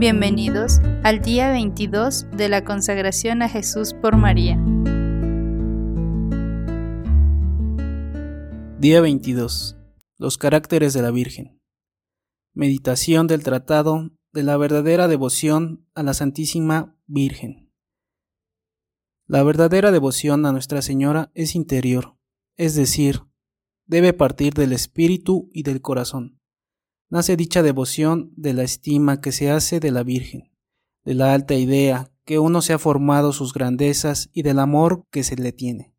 Bienvenidos al día 22 de la consagración a Jesús por María. Día 22. Los caracteres de la Virgen. Meditación del Tratado de la verdadera devoción a la Santísima Virgen. La verdadera devoción a Nuestra Señora es interior, es decir, debe partir del espíritu y del corazón nace dicha devoción de la estima que se hace de la Virgen, de la alta idea que uno se ha formado sus grandezas y del amor que se le tiene.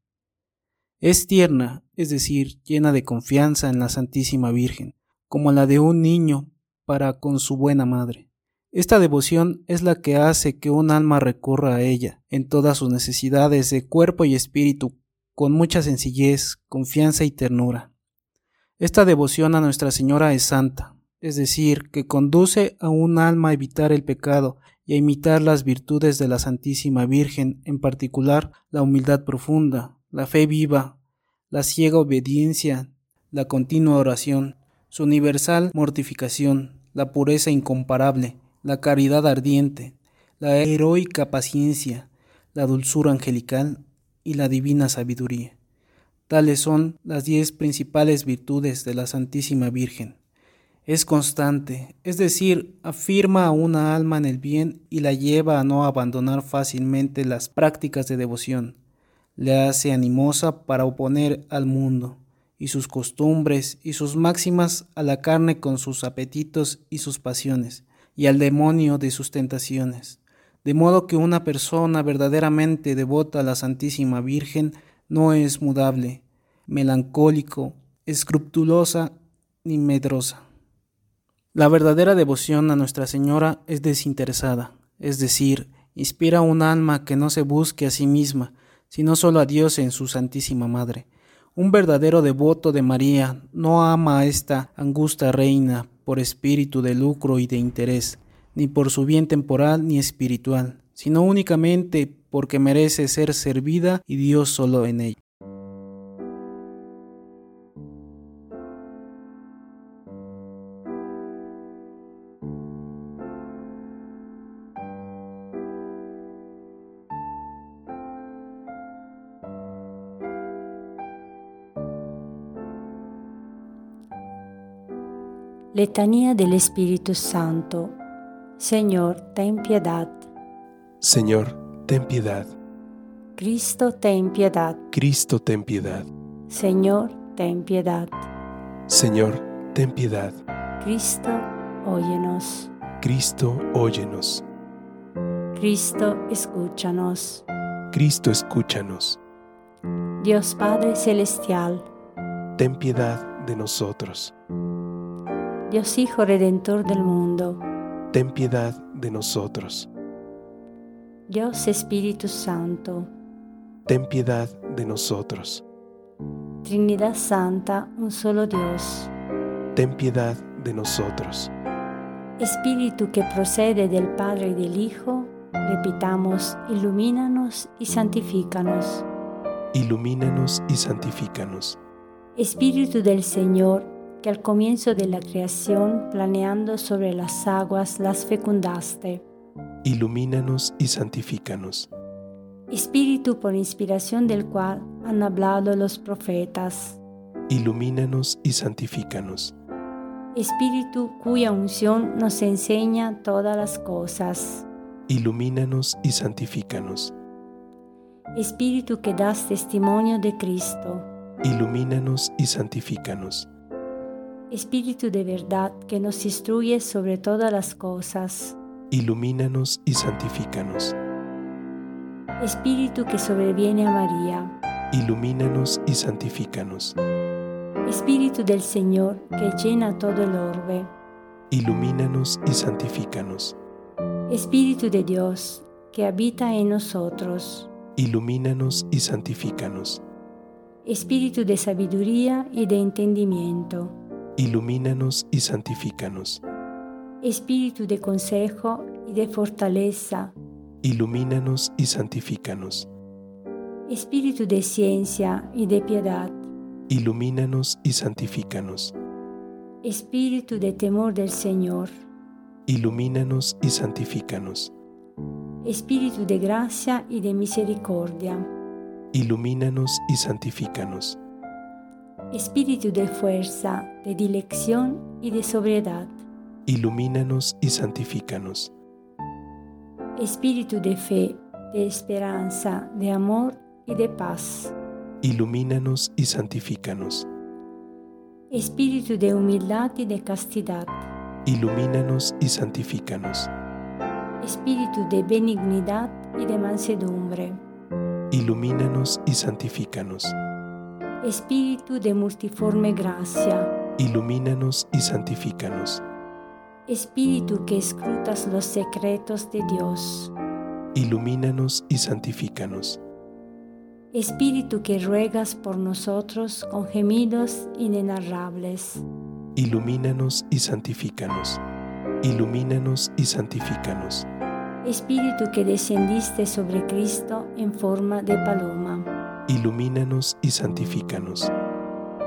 Es tierna, es decir, llena de confianza en la Santísima Virgen, como la de un niño para con su buena madre. Esta devoción es la que hace que un alma recurra a ella en todas sus necesidades de cuerpo y espíritu, con mucha sencillez, confianza y ternura. Esta devoción a Nuestra Señora es santa, es decir, que conduce a un alma a evitar el pecado y a imitar las virtudes de la Santísima Virgen, en particular la humildad profunda, la fe viva, la ciega obediencia, la continua oración, su universal mortificación, la pureza incomparable, la caridad ardiente, la heroica paciencia, la dulzura angelical y la divina sabiduría. Tales son las diez principales virtudes de la Santísima Virgen es constante, es decir, afirma a una alma en el bien y la lleva a no abandonar fácilmente las prácticas de devoción, le hace animosa para oponer al mundo y sus costumbres y sus máximas a la carne con sus apetitos y sus pasiones, y al demonio de sus tentaciones, de modo que una persona verdaderamente devota a la Santísima Virgen no es mudable, melancólico, escrupulosa ni medrosa. La verdadera devoción a Nuestra Señora es desinteresada, es decir, inspira un alma que no se busque a sí misma, sino solo a Dios en su Santísima Madre. Un verdadero devoto de María no ama a esta angusta reina por espíritu de lucro y de interés, ni por su bien temporal ni espiritual, sino únicamente porque merece ser servida y Dios solo en ella. Letanía del Espíritu Santo. Señor, ten piedad. Señor, ten piedad. Cristo, ten piedad. Cristo, ten piedad. Señor, ten piedad. Señor, ten piedad. Cristo, óyenos. Cristo, óyenos. Cristo, escúchanos. Cristo, escúchanos. Dios Padre Celestial, ten piedad de nosotros. Dios Hijo Redentor del mundo, ten piedad de nosotros. Dios Espíritu Santo, ten piedad de nosotros. Trinidad Santa, un solo Dios, ten piedad de nosotros. Espíritu que procede del Padre y del Hijo, repitamos, ilumínanos y santifícanos. Ilumínanos y santifícanos. Espíritu del Señor, que al comienzo de la creación, planeando sobre las aguas, las fecundaste. Ilumínanos y santifícanos. Espíritu por inspiración del cual han hablado los profetas. Ilumínanos y santifícanos. Espíritu cuya unción nos enseña todas las cosas. Ilumínanos y santifícanos. Espíritu que das testimonio de Cristo. Ilumínanos y santifícanos. Espíritu de verdad que nos instruye sobre todas las cosas. Ilumínanos y santifícanos. Espíritu que sobreviene a María. Ilumínanos y santifícanos. Espíritu del Señor que llena todo el orbe. Ilumínanos y santifícanos. Espíritu de Dios que habita en nosotros. Ilumínanos y santifícanos. Espíritu de sabiduría y de entendimiento ilumínanos y santifícanos. Espíritu de consejo y de fortaleza, ilumínanos y santifícanos. Espíritu de ciencia y de piedad, ilumínanos y santifícanos. Espíritu de temor del Señor, ilumínanos y santifícanos. Espíritu de gracia y de misericordia, Ilumínanos y santifícanos. Espíritu de fuerza, de dilección y de sobriedad, Ilumínanos y santifícanos. Espíritu de fe, de esperanza, de amor y de paz, Ilumínanos y santifícanos. Espíritu de humildad y de castidad, Ilumínanos y santifícanos. Espíritu de benignidad y de mansedumbre, Ilumínanos y santifícanos. Espíritu de multiforme gracia, Ilumínanos y santifícanos. Espíritu que escrutas los secretos de Dios, Ilumínanos y santifícanos. Espíritu que ruegas por nosotros con gemidos inenarrables, Ilumínanos y santifícanos. Ilumínanos y santifícanos. Espíritu que descendiste sobre Cristo en forma de paloma, Ilumínanos y santifícanos.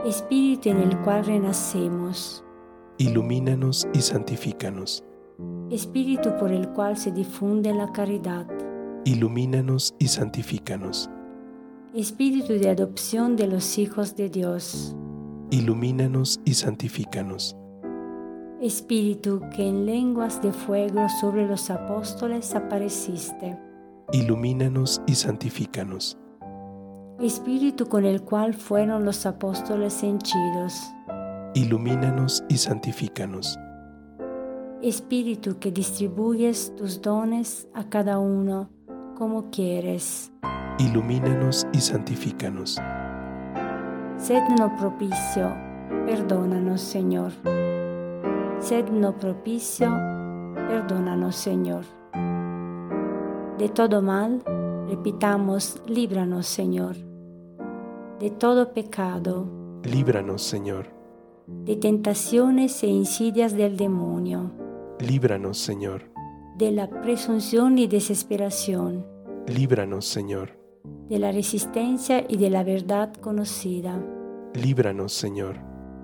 Espíritu en el cual renacemos, Ilumínanos y santifícanos. Espíritu por el cual se difunde la caridad, Ilumínanos y santifícanos. Espíritu de adopción de los hijos de Dios, Ilumínanos y santifícanos. Espíritu que en lenguas de fuego sobre los apóstoles apareciste, Ilumínanos y santifícanos. Espíritu con el cual fueron los apóstoles henchidos, Ilumínanos y santifícanos. Espíritu que distribuyes tus dones a cada uno como quieres. Ilumínanos y santifícanos. Sedno propicio, perdónanos Señor. Sedno propicio, perdónanos Señor. De todo mal, repitamos, líbranos Señor. De todo pecado, Líbranos, Señor. de tentaciones e insidias del demonio, Líbranos, Señor. de la presunción y desesperación, Líbranos, Señor. de la resistencia y de la verdad conocida, Líbranos, Señor.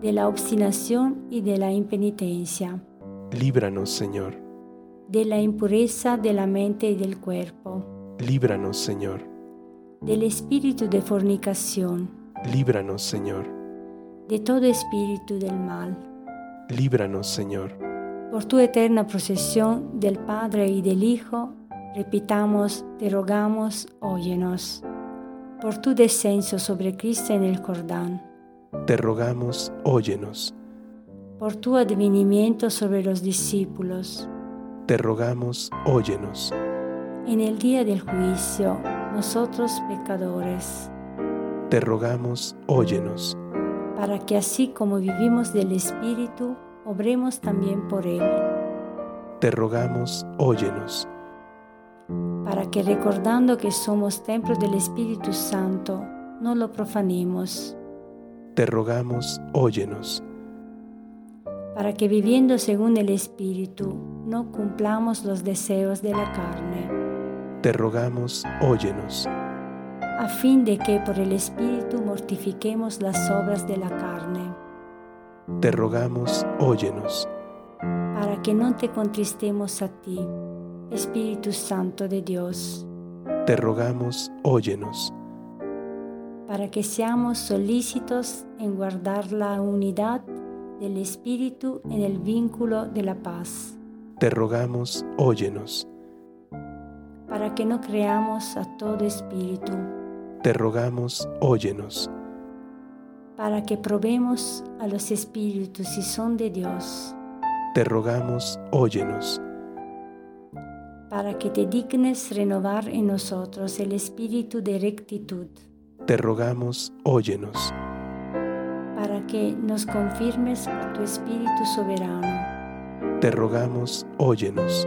de la obstinación y de la impenitencia, Líbranos, Señor. de la impureza de la mente y del cuerpo, Líbranos, Señor. del espíritu de fornicación, Líbranos, Señor. de todo espíritu del mal. Líbranos, Señor. Por tu eterna procesión del Padre y del Hijo, repitamos, te rogamos, óyenos. Por tu descenso sobre Cristo en el Jordán, Te rogamos, óyenos. por tu advenimiento sobre los discípulos, Te rogamos, óyenos. En el día del juicio, nosotros pecadores, Te rogamos, óyenos. para que así como vivimos del Espíritu, obremos también por Él, Te rogamos, óyenos. para que recordando que somos templo del Espíritu Santo, no lo profanemos, Te rogamos, óyenos. para que viviendo según el Espíritu, no cumplamos los deseos de la carne, Te rogamos, óyenos. a fin de que por el Espíritu mortifiquemos las obras de la carne, Te rogamos, óyenos. para que no te contristemos a ti, Espíritu Santo de Dios, Te rogamos, óyenos. para que seamos solícitos en guardar la unidad del Espíritu en el vínculo de la paz, Te rogamos, óyenos. Para que no creamos a todo espíritu, Te rogamos, óyenos. para que probemos a los espíritus si son de Dios, Te rogamos, óyenos. para que te dignes renovar en nosotros el espíritu de rectitud, Te rogamos, óyenos. para que nos confirmes por tu espíritu soberano. Te rogamos, óyenos.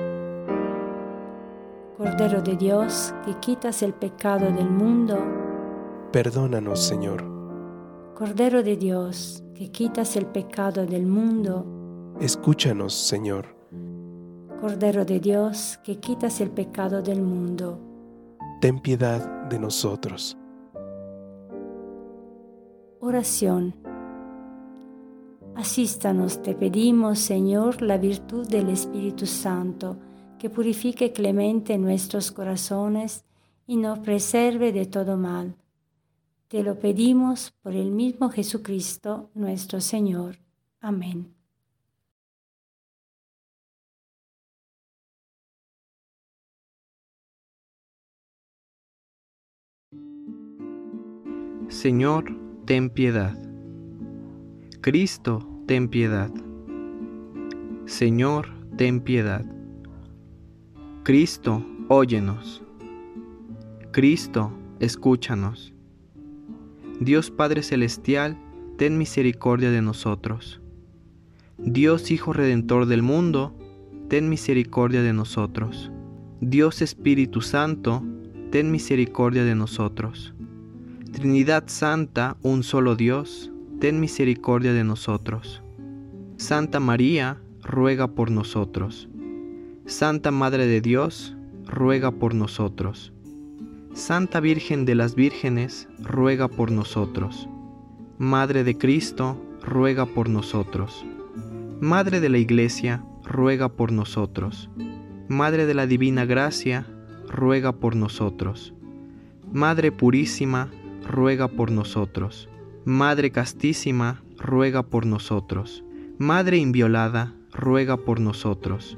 Cordero de Dios, que quitas el pecado del mundo, Perdónanos, Señor. Cordero de Dios, que quitas el pecado del mundo, Escúchanos, Señor. Cordero de Dios, que quitas el pecado del mundo. Ten piedad de nosotros. Oración. Asístanos, te pedimos, Señor, la virtud del Espíritu Santo, que purifique clemente nuestros corazones y nos preserve de todo mal. Te lo pedimos por el mismo Jesucristo, nuestro Señor. Amén. Señor, ten piedad. Cristo, ten piedad. Señor, ten piedad. Cristo, óyenos. Cristo, escúchanos. Dios Padre Celestial, ten misericordia de nosotros. Dios Hijo Redentor del mundo, ten misericordia de nosotros. Dios Espíritu Santo, ten misericordia de nosotros. Trinidad Santa, un solo Dios, ten misericordia de nosotros. Santa María, ruega por nosotros. Santa Madre de Dios, ruega por nosotros. Santa Virgen de las Vírgenes, ruega por nosotros. Madre de Cristo, ruega por nosotros. Madre de la Iglesia, ruega por nosotros. Madre de la Divina Gracia, ruega por nosotros. Madre Purísima, ruega por nosotros. Madre castísima, ruega por nosotros. Madre inviolada, ruega por nosotros.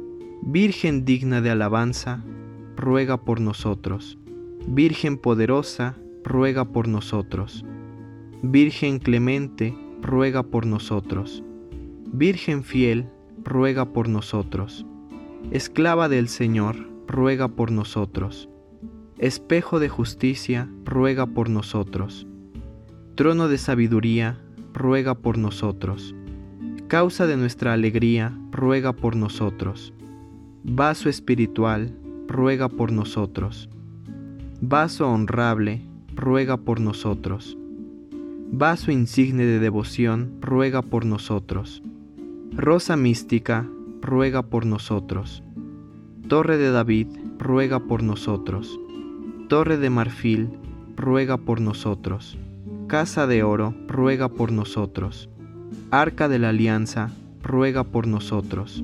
Virgen digna de alabanza, ruega por nosotros. Virgen poderosa, ruega por nosotros. Virgen clemente, ruega por nosotros. Virgen fiel, ruega por nosotros. Esclava del Señor, ruega por nosotros. Espejo de justicia, ruega por nosotros. Trono de sabiduría, ruega por nosotros. Causa de nuestra alegría, ruega por nosotros. Vaso espiritual, ruega por nosotros. Vaso honrable, ruega por nosotros. Vaso insigne de devoción, ruega por nosotros. Rosa mística, ruega por nosotros. Torre de David, ruega por nosotros. Torre de marfil, ruega por nosotros. Casa de oro, ruega por nosotros. Arca de la alianza, ruega por nosotros.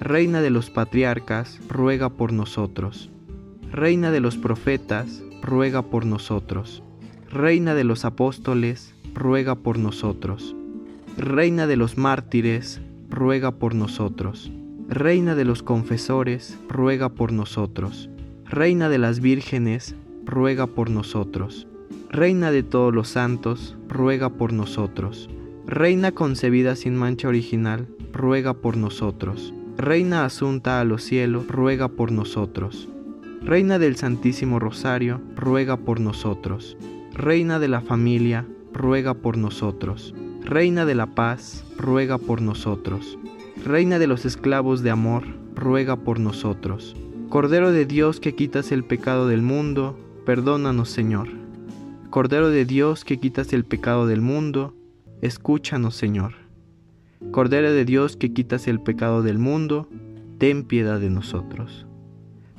Reina de los patriarcas, ruega por nosotros. Reina de los profetas, ruega por nosotros. Reina de los apóstoles, ruega por nosotros. Reina de los mártires, ruega por nosotros. Reina de los confesores, ruega por nosotros. Reina de las vírgenes, ruega por nosotros. Reina de todos los santos, ruega por nosotros. Reina concebida sin mancha original, ruega por nosotros. Reina asunta a los cielos, ruega por nosotros. Reina del Santísimo Rosario, ruega por nosotros. Reina de la familia, ruega por nosotros. Reina de la paz, ruega por nosotros. Reina de los esclavos de amor, ruega por nosotros. Cordero de Dios que quitas el pecado del mundo, perdónanos Señor. Cordero de Dios que quitas el pecado del mundo, escúchanos Señor. Cordero de Dios que quitas el pecado del mundo, ten piedad de nosotros.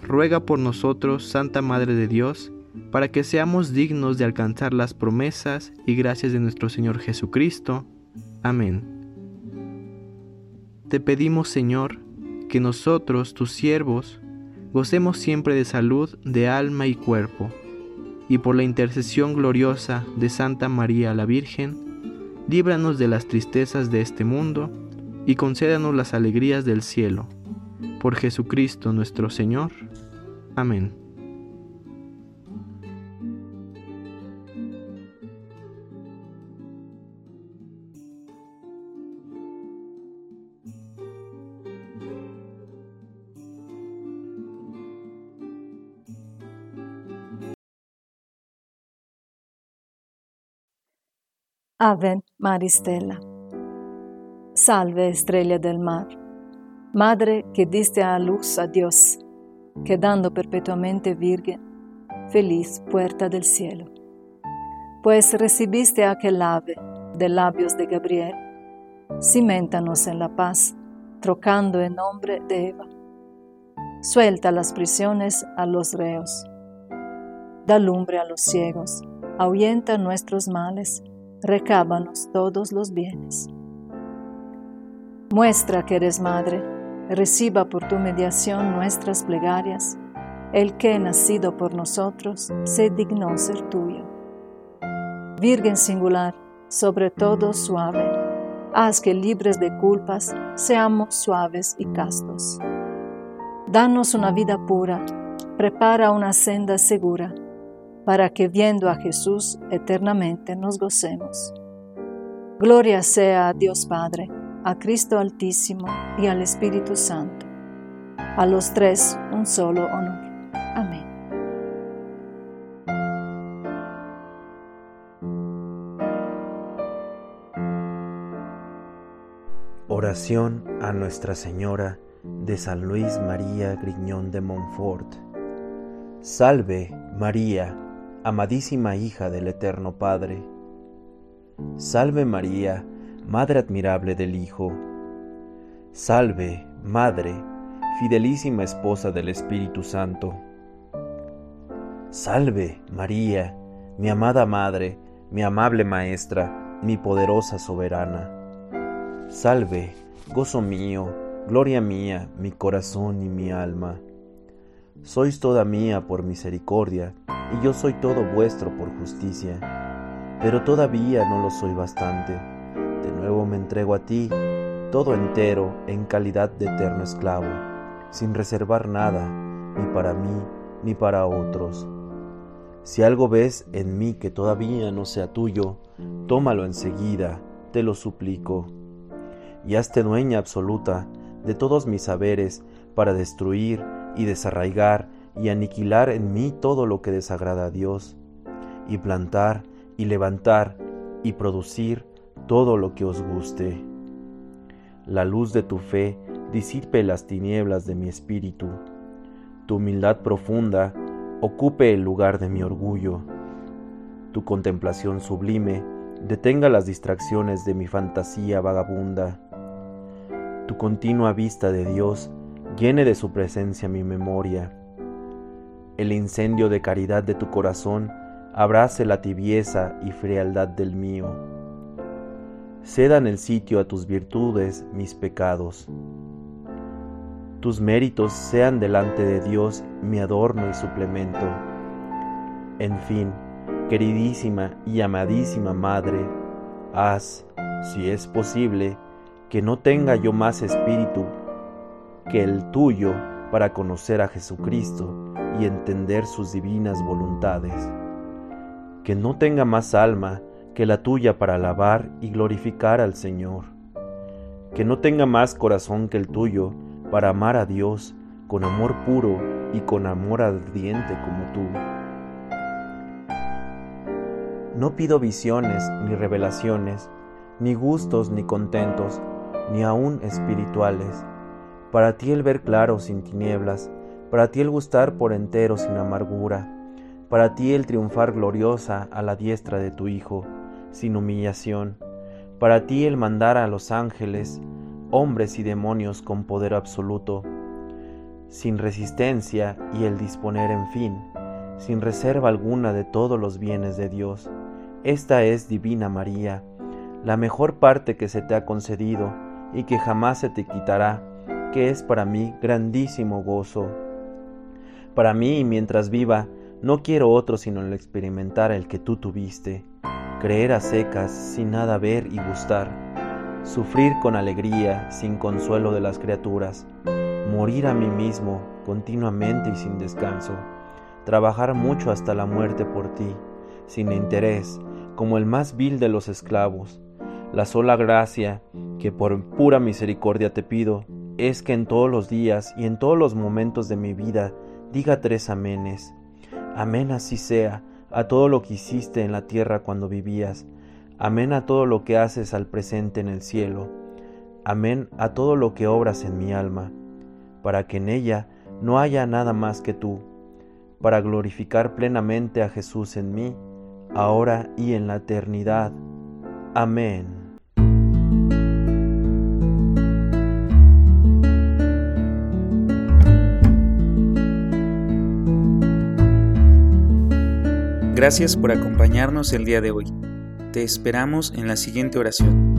Ruega por nosotros, Santa Madre de Dios, para que seamos dignos de alcanzar las promesas y gracias de nuestro Señor Jesucristo. Amén. Te pedimos, Señor, que nosotros, tus siervos, gocemos siempre de salud de alma y cuerpo y por la intercesión gloriosa de Santa María la Virgen, líbranos de las tristezas de este mundo y concédanos las alegrías del cielo. Por Jesucristo nuestro Señor. Amén. Ave Maristella. Salve estrella del mar, Madre que diste a luz a Dios, quedando perpetuamente virgen, feliz puerta del cielo. Pues recibiste aquel ave de labios de Gabriel, cimentanos en la paz, trocando en nombre de Eva. Suelta las prisiones a los reos, da lumbre a los ciegos, ahuyenta nuestros males, recábanos todos los bienes. Muestra que eres madre, reciba por tu mediación nuestras plegarias, el que nacido por nosotros se dignó ser tuyo. Virgen singular, sobre todo suave, haz que libres de culpas seamos suaves y castos. Danos una vida pura, prepara una senda segura para que viendo a Jesús eternamente nos gocemos. Gloria sea a Dios Padre, a Cristo Altísimo y al Espíritu Santo. A los tres un solo honor. Amén. Oración a Nuestra Señora de San Luis María Griñón de Montfort. Salve María amadísima hija del Eterno Padre. Salve María, Madre admirable del Hijo. Salve, Madre, fidelísima esposa del Espíritu Santo. Salve, María, mi amada Madre, mi amable Maestra, mi poderosa soberana. Salve, gozo mío, gloria mía, mi corazón y mi alma. Sois toda mía por misericordia, y yo soy todo vuestro por justicia. Pero todavía no lo soy bastante. De nuevo me entrego a ti, todo entero, en calidad de eterno esclavo, sin reservar nada, ni para mí, ni para otros. Si algo ves en mí que todavía no sea tuyo, tómalo enseguida, te lo suplico. Y hazte dueña absoluta de todos mis saberes para destruir y desarraigar y aniquilar en mí todo lo que desagrada a Dios, y plantar y levantar y producir todo lo que os guste. La luz de tu fe disipe las tinieblas de mi espíritu. Tu humildad profunda ocupe el lugar de mi orgullo. Tu contemplación sublime detenga las distracciones de mi fantasía vagabunda. Tu continua vista de Dios llene de su presencia mi memoria. El incendio de caridad de tu corazón abrace la tibieza y frialdad del mío. Cedan el sitio a tus virtudes mis pecados. Tus méritos sean delante de Dios mi adorno y suplemento. En fin, queridísima y amadísima Madre, haz, si es posible, que no tenga yo más espíritu que el tuyo para conocer a Jesucristo y entender sus divinas voluntades. Que no tenga más alma que la tuya para alabar y glorificar al Señor. Que no tenga más corazón que el tuyo para amar a Dios con amor puro y con amor ardiente como tú. No pido visiones ni revelaciones, ni gustos ni contentos, ni aun espirituales para ti el ver claro sin tinieblas, para ti el gustar por entero sin amargura, para ti el triunfar gloriosa a la diestra de tu Hijo, sin humillación, para ti el mandar a los ángeles, hombres y demonios con poder absoluto, sin resistencia y el disponer en fin, sin reserva alguna de todos los bienes de Dios. Esta es Divina María, la mejor parte que se te ha concedido y que jamás se te quitará que es para mí grandísimo gozo. Para mí, mientras viva, no quiero otro sino el experimentar el que tú tuviste, creer a secas sin nada ver y gustar, sufrir con alegría, sin consuelo de las criaturas, morir a mí mismo continuamente y sin descanso, trabajar mucho hasta la muerte por ti, sin interés, como el más vil de los esclavos. La sola gracia que por pura misericordia te pido es que en todos los días y en todos los momentos de mi vida diga tres amenes. Amén así sea a todo lo que hiciste en la tierra cuando vivías. Amén a todo lo que haces al presente en el cielo. Amén a todo lo que obras en mi alma, para que en ella no haya nada más que tú, para glorificar plenamente a Jesús en mí, ahora y en la eternidad. Amén. Gracias por acompañarnos el día de hoy. Te esperamos en la siguiente oración.